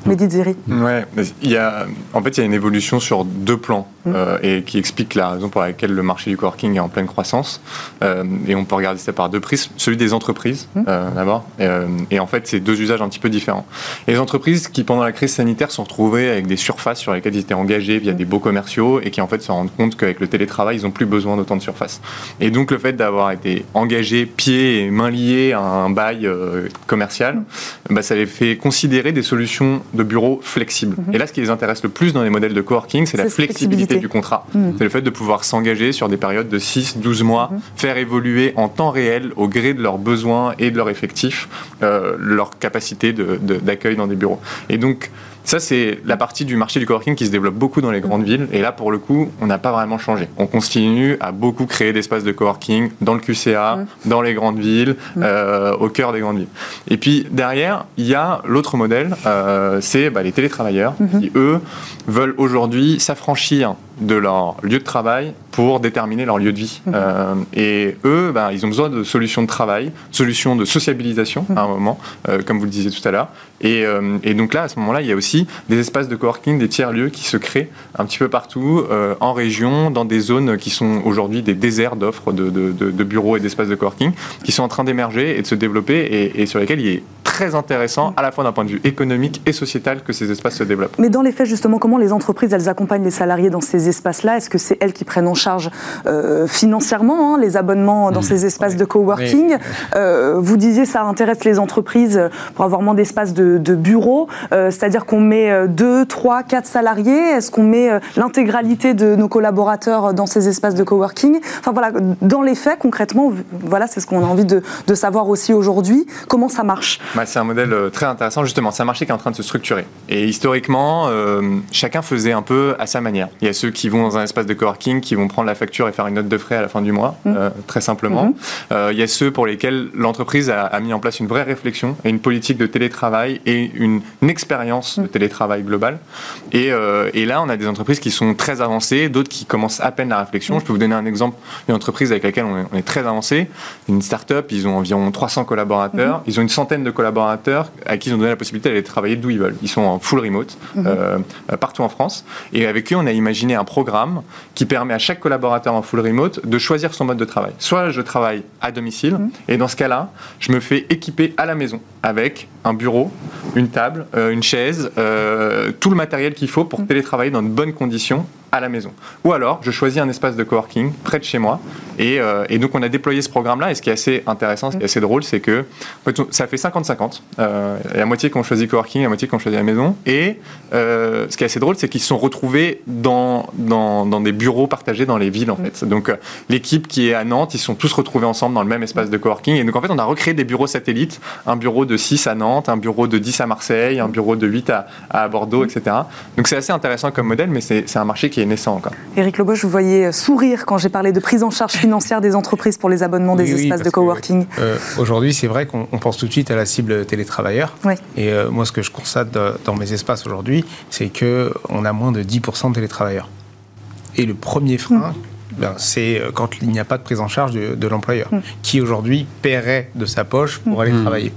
Mehdi. Ouais, il y a, en fait, il y a une évolution sur deux plans Mm. euh, et qui explique la raison pour laquelle le marché du coworking est en pleine croissance. Euh, et on peut regarder ça par deux prismes. Celui des entreprises, Mm. euh, d'abord. Euh, et en fait, c'est deux usages un petit peu différents. Et les entreprises qui, pendant la crise sanitaire, sont retrouvées avec des surfaces sur lesquelles ils étaient engagés via Mm. des beaux commerciaux et qui, en fait, se rendent compte qu'avec le télétravail, ils n'ont plus besoin d'autant de surface. Et donc, le fait d'avoir été engagés pieds et mains liés à un bail euh, commercial, bah, ça les fait considérer des solutions de bureaux flexibles. Et là, ce qui les intéresse le plus dans les modèles de coworking, c'est la flexibilité flexibilité. du contrat. Mhm. C'est le fait de pouvoir s'engager sur des périodes de 6, 12 mois, faire évoluer en temps réel, au gré de leurs besoins et de leurs effectifs, euh, leur capacité de- de- d'accueil dans des bureaux. Et donc, ça, c'est la partie du marché du coworking qui se développe beaucoup dans les grandes villes. Et là, pour le coup, on n'a pas vraiment changé. On continue à beaucoup créer d'espaces de coworking dans le QCA, dans les grandes villes, euh, au cœur des grandes villes. Et puis derrière, il y a l'autre modèle, euh, c'est bah, les télétravailleurs qui, eux, veulent aujourd'hui s'affranchir de leur lieu de travail pour déterminer leur lieu de vie. Euh, et eux, ben, ils ont besoin de solutions de travail, solutions de sociabilisation à un moment, euh, comme vous le disiez tout à l'heure. Et, euh, et donc là, à ce moment-là, il y a aussi des espaces de coworking, des tiers-lieux qui se créent un petit peu partout, en région, dans des zones qui sont aujourd'hui des déserts d'offres de, de- de- de bureaux et d'espaces de coworking, qui sont en train d'émerger et de se développer, et, et sur lesquels il est très intéressant, à la fois d'un point de vue économique et sociétal, que ces espaces se développent. Mais dans les faits, justement, comment les entreprises, elles accompagnent les salariés dans ces espaces-là? Est-ce que c'est elles qui prennent en charge euh, financièrement hein, les abonnements dans ces espaces de coworking? Euh, Vous disiez ça intéresse les entreprises pour avoir moins d'espaces de, de bureaux, euh, c'est-à-dire qu'on met euh, deux, trois, quatre salariés. Est-ce qu'on met euh, l'intégralité de nos collaborateurs dans ces espaces de coworking? Enfin voilà, dans les faits, concrètement, voilà, c'est ce qu'on a envie de, de savoir aussi aujourd'hui. Comment ça marche? Bah, c'est un modèle euh, très intéressant, justement. C'est un marché qui est en train de se structurer. Et historiquement, euh, chacun faisait un peu à sa manière. Il y a ceux qui vont dans un espace de coworking, qui vont prendre la facture et faire une note de frais à la fin du mois, euh, très simplement. Euh, il y a ceux pour lesquels l'entreprise a, a mis en place une vraie réflexion et une politique de télétravail et une, une expérience de télétravail global. Et, et là, on a des entreprises qui sont très avancées, d'autres qui commencent à peine la réflexion. Je peux vous donner un exemple d'une entreprise avec laquelle on est, on est très avancé. Une start-up, ils ont environ 300 collaborateurs. Ils ont une centaine de collaborateurs à qui ils ont donné la possibilité d'aller travailler d'où ils veulent. Ils sont en full remote euh, euh, partout en France. Et avec eux, on a imaginé un programme qui permet à chaque collaborateur en full remote de choisir son mode de travail. Soit je travaille à domicile, et dans ce cas-là, je me fais équiper à la maison avec un bureau, une table, euh, une chaise, euh, tout le matériel qu'il faut pour télétravailler dans de bonnes conditions à la maison. Ou alors, je choisis un espace de coworking près de chez moi. Et, euh, et donc, on a déployé ce programme-là. Et ce qui est assez intéressant, ce qui est assez drôle, c'est que en fait, on- ça fait 50-50. Euh, la moitié qui ont choisi coworking, la moitié qui ont choisi la maison. Et euh, ce qui est assez drôle, c'est qu'ils se sont retrouvés dans, dans, dans des bureaux partagés dans les villes, en fait. Donc, l'équipe qui est à Nantes, ils se sont tous retrouvés ensemble dans le même espace de coworking. Et donc, en fait, on a recréé des bureaux satellites. Un bureau de 6 à Nantes, un bureau de 10 à Marseille, un bureau de 8 à, à Bordeaux, etc. Donc, c'est assez intéressant comme modèle, mais c'est c'est un marché qui est naissant encore. Éric Leboche, vous voyez sourire quand j'ai parlé de prise en charge financière des entreprises pour les abonnements des Oui, oui, espaces de coworking. euh, Aujourd'hui, c'est vrai qu'on on pense tout de suite à la cible télétravailleur. Oui. Et euh, moi, ce que je constate dans mes espaces aujourd'hui, c'est qu'on a moins de 10% de télétravailleurs. Et le premier frein, ben, c'est euh, quand il n'y a pas de prise en charge de, de l'employeur, qui aujourd'hui paierait de sa poche pour aller travailler.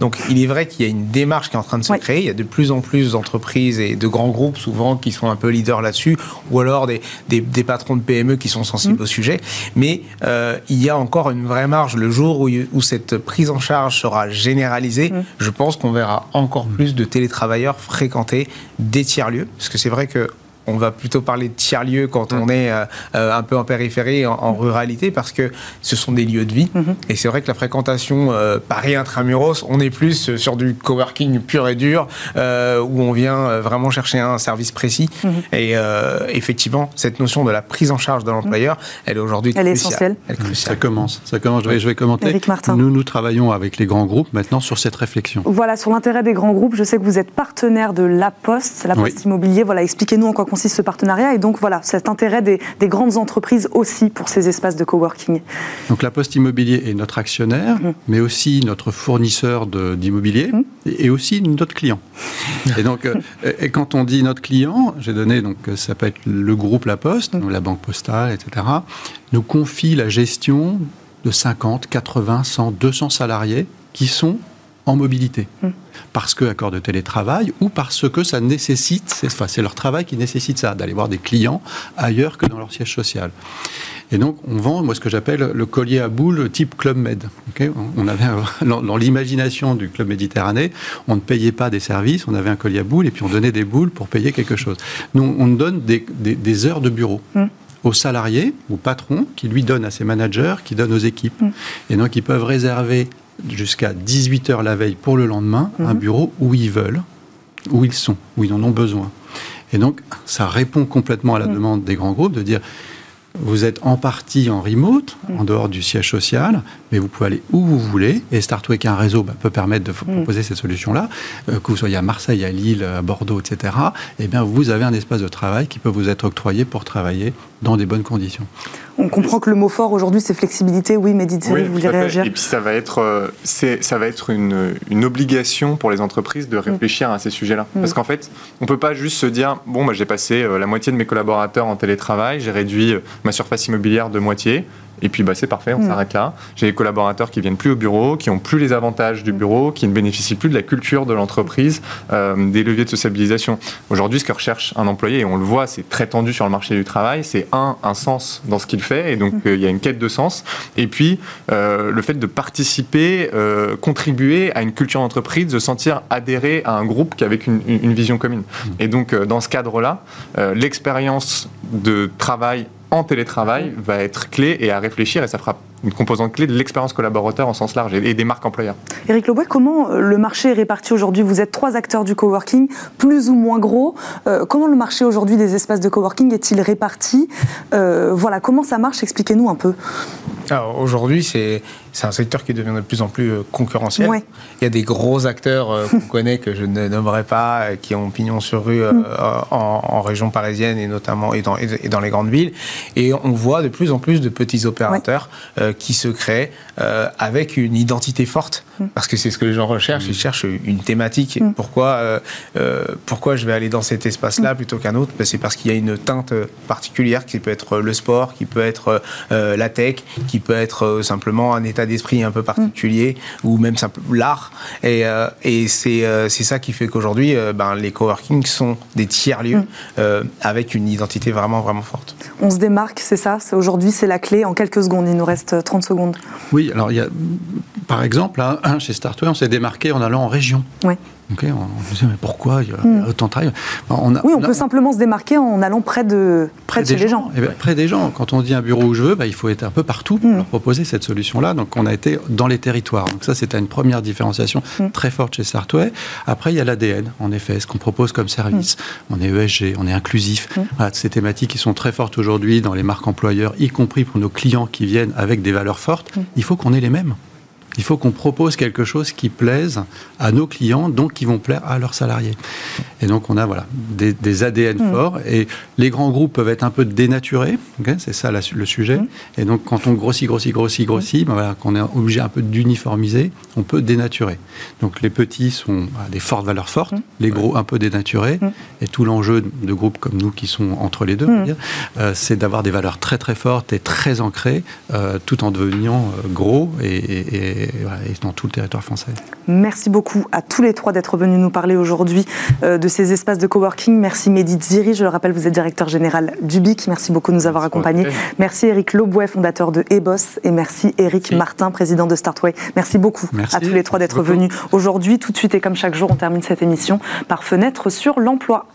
Donc il est vrai qu'il y a une démarche qui est en train de se créer. Il y a de plus en plus d'entreprises et de grands groupes souvent qui sont un peu leaders là-dessus, ou alors des, des- des patrons de PME qui sont sensibles au sujet. Mais euh, il y a encore une vraie marge. Le jour où, où cette prise en charge sera généralisée, je pense qu'on verra encore plus de télétravailleurs fréquenter des tiers-lieux. Parce que c'est vrai que on va plutôt parler de tiers-lieux quand on est euh, un peu en périphérie, en, en ruralité, parce que ce sont des lieux de vie. Et c'est vrai que la fréquentation euh, Paris intramuros, on est plus euh, sur du coworking pur et dur, euh, où on vient vraiment chercher un service précis. Et euh, effectivement, cette notion de la prise en charge de l'employeur, elle est aujourd'hui Elle est cruciale. essentielle. Elle est Ça cruciale. commence. Ça commence. Je vais, je vais commenter. Éric Martin. Nous, nous travaillons avec les grands groupes maintenant sur cette réflexion. Voilà, sur l'intérêt des grands groupes, je sais que vous êtes partenaire de La Poste, La Oui. Poste Immobilier. Voilà, expliquez-nous en quoi consiste ce partenariat et donc voilà cet intérêt des, grandes entreprises aussi pour ces espaces de coworking. Donc la Poste Immobilier est notre actionnaire, mmh. mais aussi notre fournisseur d'immobilier mmh. et aussi notre client. et donc et quand on dit notre client, j'ai donné donc ça peut être le groupe La Poste, mmh. la banque postale, etc. nous confie la gestion de 50, 80, 100, 200 salariés qui sont en mobilité. Parce que accord de télétravail ou parce que ça nécessite, c'est enfin, leur travail qui nécessite ça, d'aller voir des clients ailleurs que dans leur siège social. Et donc, on vend, moi, ce que j'appelle le collier à boules type Club Med. on avait, dans, l'imagination du Club Méditerranée, on ne payait pas des services, on avait un collier à boules et puis on donnait des boules pour payer quelque chose. Nous, on donne des, heures de bureau. Hmm aux salariés, aux patrons, qui lui donnent à ses managers, qui donnent aux équipes. Mm. Et donc, ils peuvent réserver jusqu'à 18 heures la veille pour le lendemain un mm-hmm. bureau où ils veulent, où ils sont, où ils en ont besoin. Et donc, ça répond complètement à la mm. demande des grands groupes de dire vous êtes en partie en remote, en mm. dehors du siège social, mais vous pouvez aller où vous voulez. Et est un réseau, bah, peut permettre de proposer cette solution-là. Euh, que vous soyez à Marseille, à Lille, à Bordeaux, etc., eh bien, vous avez un espace de travail qui peut vous être octroyé pour travailler dans des bonnes conditions. On comprend que le mot fort aujourd'hui, c'est flexibilité. Oui, mais dites vous voulez réagir Et puis ça va être, euh, ça va être une, une, obligation pour les entreprises de réfléchir à ces sujets-là. Mm. Parce qu'en fait, on ne peut pas juste se dire, bon, bah, j'ai passé euh, la moitié de mes collaborateurs en télétravail, j'ai réduit ma surface immobilière de moitié. Et puis bah, c'est parfait, on mm. s'arrête là. J'ai des collaborateurs qui viennent plus au bureau, qui ont plus les avantages du bureau, qui ne bénéficient plus de la culture de l'entreprise, euh, des leviers de sociabilisation. Aujourd'hui, ce que recherche un employé, et on le voit, c'est très tendu sur le marché du travail, c'est un, un sens dans ce qu'il fait, et donc mm. euh, il y a une quête de sens. Et puis euh, le fait de participer, contribuer à une culture d'entreprise, de sentir adhérer à un groupe qui avec une, une vision commune. Mm. Et donc dans ce cadre-là, l'expérience de travail en télétravail va être clé et à réfléchir et ça fera une composante clé de l'expérience collaborateur en sens large et des marques employeurs. Éric Lobouet, comment euh, le marché est réparti aujourd'hui? Vous êtes trois acteurs du coworking, plus ou moins gros. Euh, comment le marché aujourd'hui des espaces de coworking est-il réparti? Euh, Voilà, comment ça marche? Expliquez-nous un peu. Alors aujourd'hui, c'est c'est un secteur qui devient de plus en plus concurrentiel. Il y a des gros acteurs qu'on connaît que je ne nommerai pas, qui ont pignon sur rue mm. en, région parisienne et notamment et dans, et dans, les grandes villes. Et on voit de plus en plus de petits opérateurs qui se crée euh, avec une identité forte, mm. parce que c'est ce que les gens recherchent. Ils mm. cherchent une thématique. Mm. Pourquoi, euh, euh, pourquoi je vais aller dans cet espace-là plutôt qu'un autre? Ben, C'est parce qu'il y a une teinte particulière qui peut être le sport, qui peut être la tech, qui peut être simplement un état d'esprit un peu particulier, ou même l'art. Et, et c'est ça qui fait qu'aujourd'hui, ben, les coworking sont des tiers-lieux avec une identité vraiment, vraiment forte. On se démarque, c'est ça? Aujourd'hui, c'est la clé. En quelques secondes, il nous reste 30 secondes. Oui, alors il y a, par exemple, hein, chez Startway, on s'est démarqué en allant en région. Oui on, se disait, mais pourquoi il y a hmm. autant de travail? Oui, on, peut simplement se démarquer en allant près de, près, de chez les gens. Eh près des gens. Quand on dit un bureau où je veux, bah, il faut être un peu partout pour hmm. leur proposer cette solution-là. Donc, on a été dans les territoires. Donc, ça, c'était une première différenciation hmm. très forte chez Startway. Après, il y a l'ADN, en effet, ce qu'on propose comme service. On est ESG, on est inclusif. ces thématiques qui sont très fortes aujourd'hui dans les marques employeurs, y compris pour nos clients qui viennent avec des valeurs fortes. Il faut qu'on ait les mêmes il faut qu'on propose quelque chose qui plaise à nos clients, donc qui vont plaire à leurs salariés. Et donc on a voilà des, ADN mm. forts et les grands groupes peuvent être un peu dénaturés, c'est ça le sujet. Mm. Et donc quand on grossit, grossit, grossit, grossit, ben voilà, qu'on est obligé un peu d'uniformiser, on peut dénaturer. Donc les petits sont des fortes valeurs fortes, mm. les gros un peu dénaturés. Et tout l'enjeu de groupes comme nous qui sont entre les deux, euh, c'est d'avoir des valeurs très très fortes et très ancrées, euh, tout en devenant euh, gros et et, dans tout le territoire français. Merci beaucoup à tous les trois d'être venus nous parler aujourd'hui de ces espaces de coworking. Merci Mehdi Ziri, je le rappelle, vous êtes directeur général du BIC. Merci beaucoup de nous avoir accompagnés. Merci Eric Lobouet, fondateur de Ebos. Et merci Eric Martin, président de Startway. Merci beaucoup à tous les trois d'être venus aujourd'hui. Tout de suite et comme chaque jour, on termine cette émission par fenêtre sur l'emploi.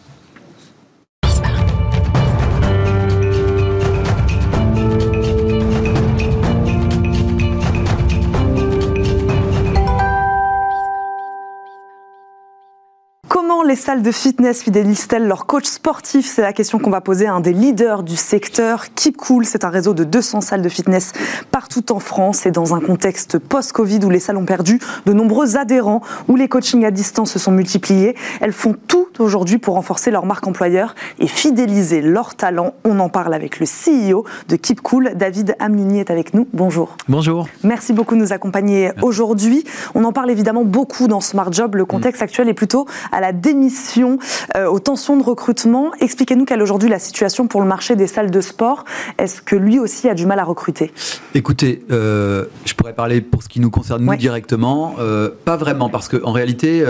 Les salles de fitness fidélisent-elles leurs coachs sportifs C'est la question qu'on va poser à un des leaders du secteur. Keep Cool, c'est un réseau de 200 salles de fitness partout en France et dans un contexte post-Covid où les salles ont perdu de nombreux adhérents, où les coachings à distance se sont multipliés. Elles font tout aujourd'hui pour renforcer leur marque employeur et fidéliser leurs talents. On en parle avec le CEO de Keep Cool, David Amlini est avec nous. Bonjour. Bonjour. Merci beaucoup de nous accompagner aujourd'hui. On en parle évidemment beaucoup dans Smart Job. Le contexte actuel est plutôt à la démission, euh, aux tensions de recrutement. Expliquez-nous quelle est aujourd'hui la situation pour le marché des salles de sport. Est-ce que lui aussi a du mal à recruter? Écoutez, euh, je pourrais parler pour ce qui nous concerne nous directement. Euh, pas vraiment, parce qu'en réalité,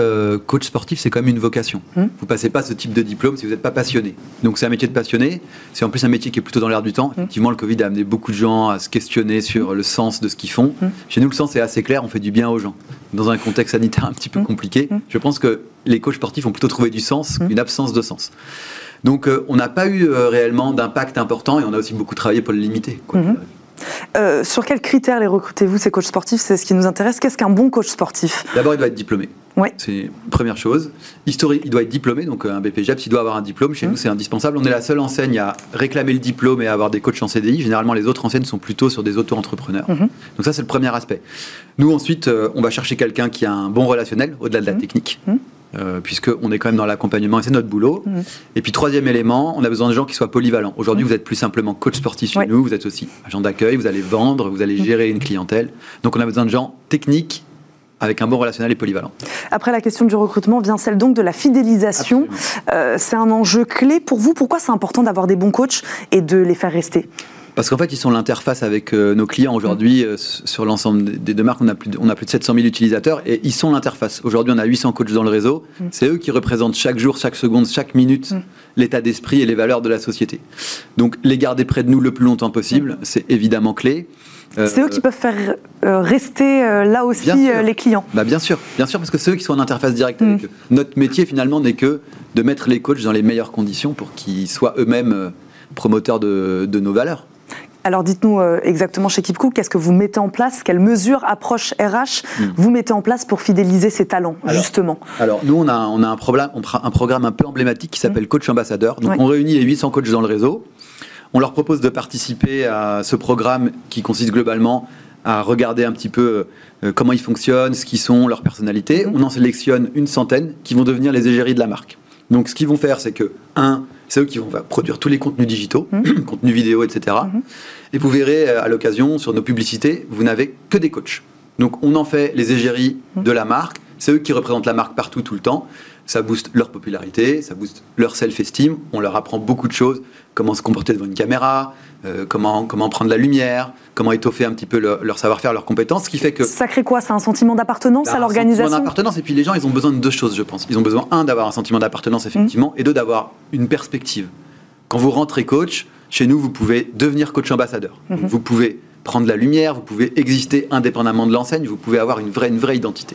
coach sportif, c'est quand même une vocation. Hum. Vous passez pas ce type de diplôme si vous n'êtes pas passionné. Donc c'est un métier de passionné. C'est en plus un métier qui est plutôt dans l'air du temps. Hum. Effectivement, le Covid a amené beaucoup de gens à se questionner sur hum. le sens de ce qu'ils font. Chez nous, le sens est assez clair. On fait du bien aux gens. Dans un contexte sanitaire un petit peu compliqué, je pense que les coachs sportifs ont plutôt trouvé du sens qu'une absence de sens. Donc euh, on n'a pas eu euh, réellement d'impact important et on a aussi beaucoup travaillé pour le limiter. Mhm. Euh, sur quels critères les recrutez-vous, ces coachs sportifs? C'est ce qui nous intéresse. Qu'est-ce qu'un bon coach sportif? D'abord, il doit être diplômé. C'est première chose. Historique, il doit être diplômé, donc un BPJEPS, il doit avoir un diplôme. Chez mhm. nous, c'est indispensable. On est la seule enseigne à réclamer le diplôme et à avoir des coachs en CDI. Généralement, les autres enseignes sont plutôt sur des auto-entrepreneurs. Donc ça, c'est le premier aspect. Nous, ensuite, on va chercher quelqu'un qui a un bon relationnel, au-delà de la technique. Euh, puisqu'on est quand même dans l'accompagnement et c'est notre boulot. Mmh. Et puis troisième élément, on a besoin de gens qui soient polyvalents. Aujourd'hui, mmh. vous êtes plus simplement coach sportif chez nous, vous êtes aussi agent d'accueil, vous allez vendre, vous allez mmh. gérer une clientèle. Donc on a besoin de gens techniques avec un bon relationnel et polyvalent. Après la question du recrutement vient celle donc de la fidélisation. Euh, c'est un enjeu clé pour vous. Pourquoi c'est important d'avoir des bons coachs et de les faire rester? Parce qu'en fait, ils sont l'interface avec euh, nos clients aujourd'hui. Mm. Euh, sur l'ensemble des deux marques, on a, plus de, on a plus de 700 000 utilisateurs et ils sont l'interface. Aujourd'hui, on a 800 coachs dans le réseau. Mm. C'est eux qui représentent chaque jour, chaque seconde, chaque minute mm. l'état d'esprit et les valeurs de la société. Donc, les garder près de nous le plus longtemps possible, c'est évidemment clé. Euh, c'est eux qui peuvent faire rester là aussi les clients. Bah bien sûr, bien sûr, parce que c'est eux qui sont en interface directe avec eux. Notre métier finalement n'est que de mettre les coachs dans les meilleures conditions pour qu'ils soient eux-mêmes promoteurs de, de nos valeurs. Alors dites-nous euh, exactement chez KeepCool, qu'est-ce que vous mettez en place? Quelles mesures, approches RH hmm. vous mettez en place pour fidéliser ces talents, justement? Alors nous, on a, on a un, problème, un programme un peu emblématique qui s'appelle hmm. Coach Ambassadeur. Donc on réunit les 800 coachs dans le réseau. On leur propose de participer à ce programme qui consiste globalement à regarder un petit peu euh, comment ils fonctionnent, ce qu'ils sont, leur personnalité. Hmm. On en sélectionne une centaine qui vont devenir les égéries de la marque. Donc ce qu'ils vont faire, c'est que, un, c'est eux qui vont produire tous les contenus digitaux, mmh. contenus vidéo, etc. Mmh. Et vous verrez euh, à l'occasion, sur nos publicités, vous n'avez que des coachs. Donc on en fait les égéries mmh. de la marque. C'est eux qui représentent la marque partout, tout le temps. Ça booste leur popularité, ça booste leur self-esteem. On leur apprend beaucoup de choses. Comment se comporter devant une caméra, euh, comment, comment prendre la lumière, comment étoffer un petit peu leur, savoir-faire, leurs compétences, ce qui fait que... Ça crée quoi C'est un sentiment d'appartenance à l'organisation Un sentiment d'appartenance, et puis les gens, ils ont besoin de deux choses, je pense. Ils ont besoin, un, d'avoir un sentiment d'appartenance, effectivement, mmh. et deux, d'avoir une perspective. Quand vous rentrez coach, chez nous, vous pouvez devenir coach ambassadeur. Mmh. Vous pouvez prendre la lumière, vous pouvez exister indépendamment de l'enseigne, vous pouvez avoir une vraie, une vraie identité.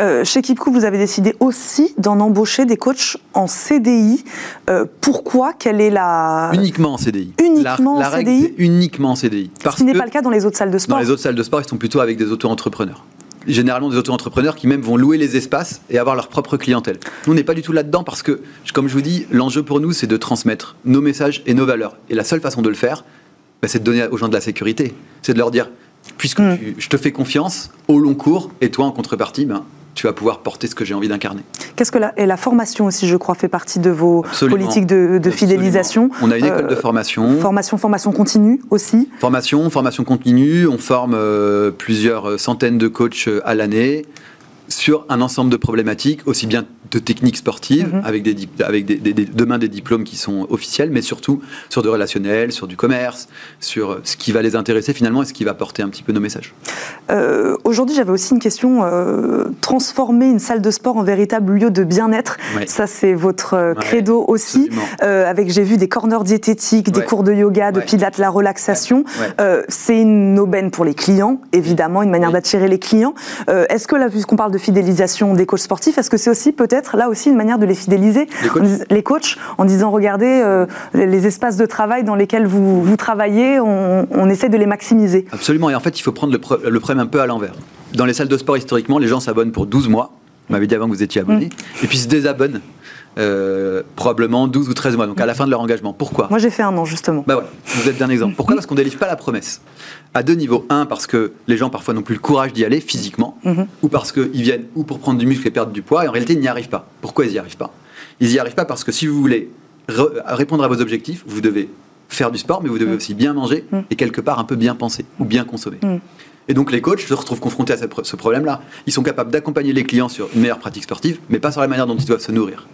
Euh, chez Kipco, vous avez décidé aussi d'en embaucher des coachs en CDI. Euh, pourquoi? Quelle est la... Uniquement en CDI. Uniquement la, en CDI Uniquement en CDI. Parce Ce n'est pas le cas dans les autres salles de sport. Dans les autres salles de sport, ils sont plutôt avec des auto-entrepreneurs généralement des auto-entrepreneurs qui même vont louer les espaces et avoir leur propre clientèle. Nous, on n'est pas du tout là-dedans parce que, comme je vous dis, l'enjeu pour nous, c'est de transmettre nos messages et nos valeurs. Et la seule façon de le faire, bah, c'est de donner aux gens de la sécurité. C'est de leur dire, puisque mm. je te fais confiance au long cours, et toi, en contrepartie, ben, tu vas pouvoir porter ce que j'ai envie d'incarner. Qu'est-ce que la, et la formation aussi, je crois, fait partie de vos politiques de, fidélisation. On a une école de euh, formation. Formation, formation continue aussi. Formation, formation continue. On forme euh, plusieurs centaines de coachs euh, à l'année sur un ensemble de problématiques, aussi bien de techniques sportives, mhm. avec, des, avec des, demain des diplômes qui sont officiels, mais surtout sur du relationnel, sur du commerce, sur ce qui va les intéresser finalement et ce qui va porter un petit peu nos messages. Euh, aujourd'hui, j'avais aussi une question euh, transformer une salle de sport en véritable lieu de bien-être. Ça, c'est votre euh, credo aussi. avec, j'ai vu des corners diététiques, des cours de yoga, de pilates, la relaxation. c'est une aubaine pour les clients, évidemment, une manière d'attirer les clients. Est-ce que là, puisqu'on parle de fidélisation des coachs sportifs, est-ce que c'est aussi peut-être là aussi une manière de les fidéliser, les coachs, en disant regardez euh, les espaces de travail dans lesquels vous, vous travaillez, on, essaie de les maximiser? Absolument, et en fait il faut prendre le, le problème un peu à l'envers. Dans les salles de sport historiquement, les gens s'abonnent pour 12 mois Vous m'avez dit avant que vous étiez abonné. Et puis se désabonnent. euh, probablement 12 ou 13 mois, donc à la fin de leur engagement. Pourquoi? Moi, j'ai fait un an, justement. Bah voilà, vous êtes bien exemple. Pourquoi? Parce qu'on délivre pas la promesse. À deux niveaux. Un, parce que les gens parfois n'ont plus le courage d'y aller physiquement, ou parce qu'ils viennent ou pour prendre du muscle et perdre du poids, et en réalité ils n'y arrivent pas. Pourquoi ils n'y arrivent pas? Ils n'y arrivent pas parce que si vous voulez re- répondre à vos objectifs, vous devez faire du sport, mais vous devez aussi bien manger et quelque part un peu bien penser ou bien consommer. Et donc les coachs se retrouvent confrontés à ce problème-là. Ils sont capables d'accompagner les clients sur une meilleure pratique sportive, mais pas sur la manière dont ils doivent se nourrir.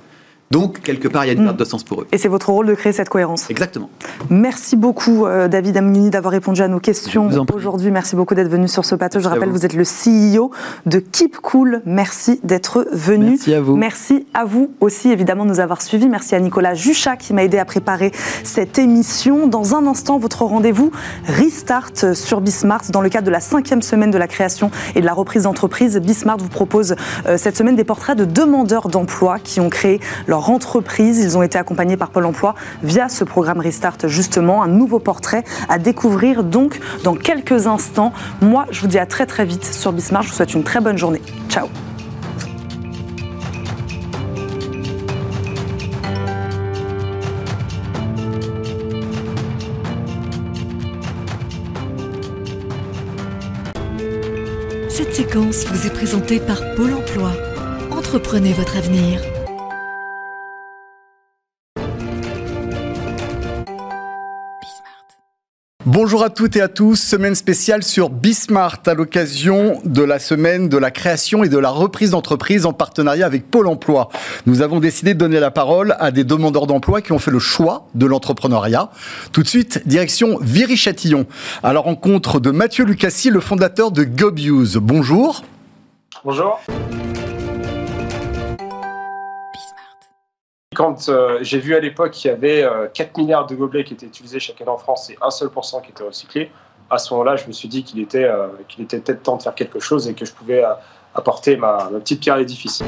Donc quelque part il y a une perte de sens pour eux. Et c'est votre rôle de créer cette cohérence. Exactement. Merci beaucoup, euh, David Amouni, d'avoir répondu à nos questions aujourd'hui. Merci beaucoup d'être venu sur ce plateau. Je rappelle, vous. vous êtes le CEO de Keep Cool. Merci d'être venu. Merci à vous. Merci à vous aussi, évidemment, de nous avoir suivis. Merci à Nicolas Juchat qui m'a aidé à préparer cette émission. Dans un instant, votre rendez-vous Restart sur Bismart. Dans le cadre de la cinquième semaine de la création et de la reprise d'entreprise, Bismart vous propose euh, cette semaine des portraits de demandeurs d'emploi qui ont créé leur entreprise. Ils ont été accompagnés par Pôle emploi via ce programme Restart, justement. Un nouveau portrait à découvrir donc dans quelques instants. Moi, je vous dis à très très vite sur Bismart. Je vous souhaite une très bonne journée. Ciao. Cette séquence vous est présentée par Pôle emploi. Entreprenez votre avenir. Bonjour à toutes et à tous, semaine spéciale sur Bismart à l'occasion de la semaine de la création et de la reprise d'entreprise en partenariat avec Pôle Emploi. Nous avons décidé de donner la parole à des demandeurs d'emploi qui ont fait le choix de l'entrepreneuriat. Tout de suite, direction Viry-Châtillon, à la rencontre de Mathieu Lucassi, le fondateur de Gobiuse. Bonjour. Bonjour. Quand euh, j'ai vu à l'époque qu'il y avait euh, 4 milliards de gobelets qui étaient utilisés chaque année en France et un seul pour cent qui était recyclé, à ce moment-là, je me suis dit qu'il était, euh, qu'il était peut-être temps de faire quelque chose et que je pouvais euh, apporter ma, ma petite pierre à l'édifice.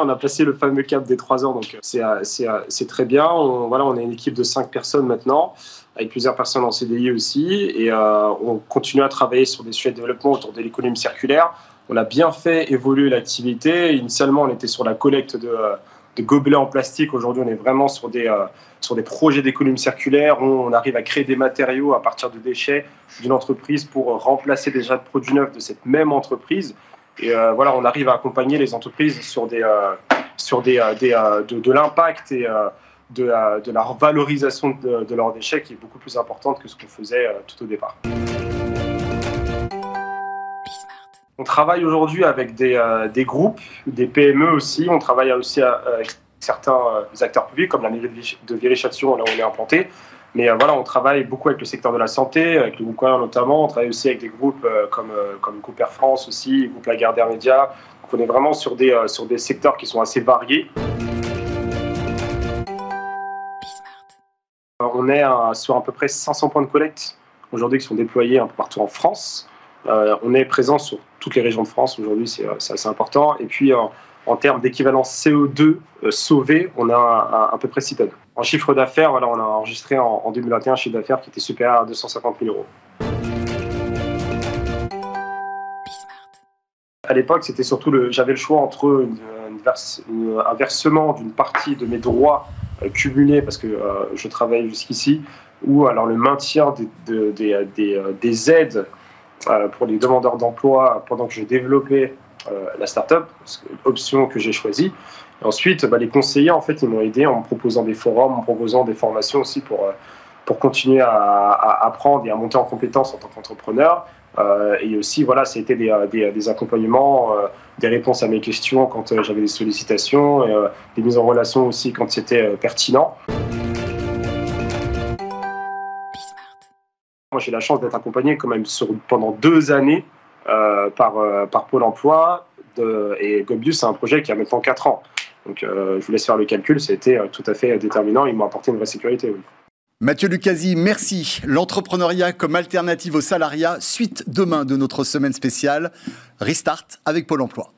On a placé le fameux cap des 3 ans, donc euh, c'est, euh, c'est, euh, c'est très bien. On, voilà, on est une équipe de 5 personnes maintenant, avec plusieurs personnes en CDI aussi, et euh, on continue à travailler sur des sujets de développement autour de l'économie circulaire. On a bien fait évoluer l'activité. Initialement, on était sur la collecte de, euh, gobelets en plastique. Aujourd'hui, on est vraiment sur des, euh, sur des projets d'économie circulaire. On, on arrive à créer des matériaux à partir de déchets d'une entreprise pour remplacer déjà de produits neufs de cette même entreprise. Et euh, voilà, on arrive à accompagner les entreprises sur, de, l'impact et de, la, valorisation de, de leurs déchets qui est beaucoup plus importante que ce qu'on faisait tout au départ. On travaille aujourd'hui avec des, euh, groupes, des PME aussi. On travaille aussi à- avec certains euh, acteurs publics, comme la mairie de Viry-Châtillon, là où on est implanté. Mais euh, voilà, on travaille beaucoup avec le secteur de la santé, avec le groupe notamment. On travaille aussi avec des groupes euh, comme, euh, comme Air France aussi, groupe Lagardère Média. Donc on est vraiment sur des, euh, sur des secteurs qui sont assez variés. Euh, On est sur à peu près 500 points de collecte aujourd'hui qui sont déployés un peu partout en France. Euh, on est présent sur toutes les régions de France aujourd'hui, c'est euh, assez important. Et puis en, termes d'équivalent CO2 euh, sauvé, on a à, à, peu près 6 tonnes. En chiffre d'affaires, voilà, on a enregistré en, en 2021 un chiffre d'affaires qui était supérieur à 250 000 euros. À l'époque, c'était surtout le, j'avais le choix entre une- un versement d'une partie de mes droits euh, cumulés parce que je travaille jusqu'ici, ou alors le maintien des, de- des, des, des aides pour les demandeurs d'emploi pendant que je développais euh, la startup, option que j'ai choisie. Ensuite, bah, les conseillers, en fait, ils m'ont aidé en me proposant des forums, en me proposant des formations aussi pour, euh, pour continuer à, apprendre et à monter en compétences en tant qu'entrepreneur. Euh, et aussi, voilà, c'était des, euh, des, accompagnements, euh, des réponses à mes questions quand euh, j'avais des sollicitations, euh, des mises en relation aussi quand c'était euh, pertinent. J'ai la chance d'être accompagné quand même pendant deux années euh, par, euh, par Pôle emploi. Et Gobius, c'est un projet qui a maintenant quatre ans. Donc, euh, je vous laisse faire le calcul. Euh, tout à fait déterminant. Ils m'ont apporté une vraie sécurité. Mathieu Lucasi, merci. L'entrepreneuriat comme alternative au salariat, suite demain de notre semaine spéciale Restart avec Pôle emploi.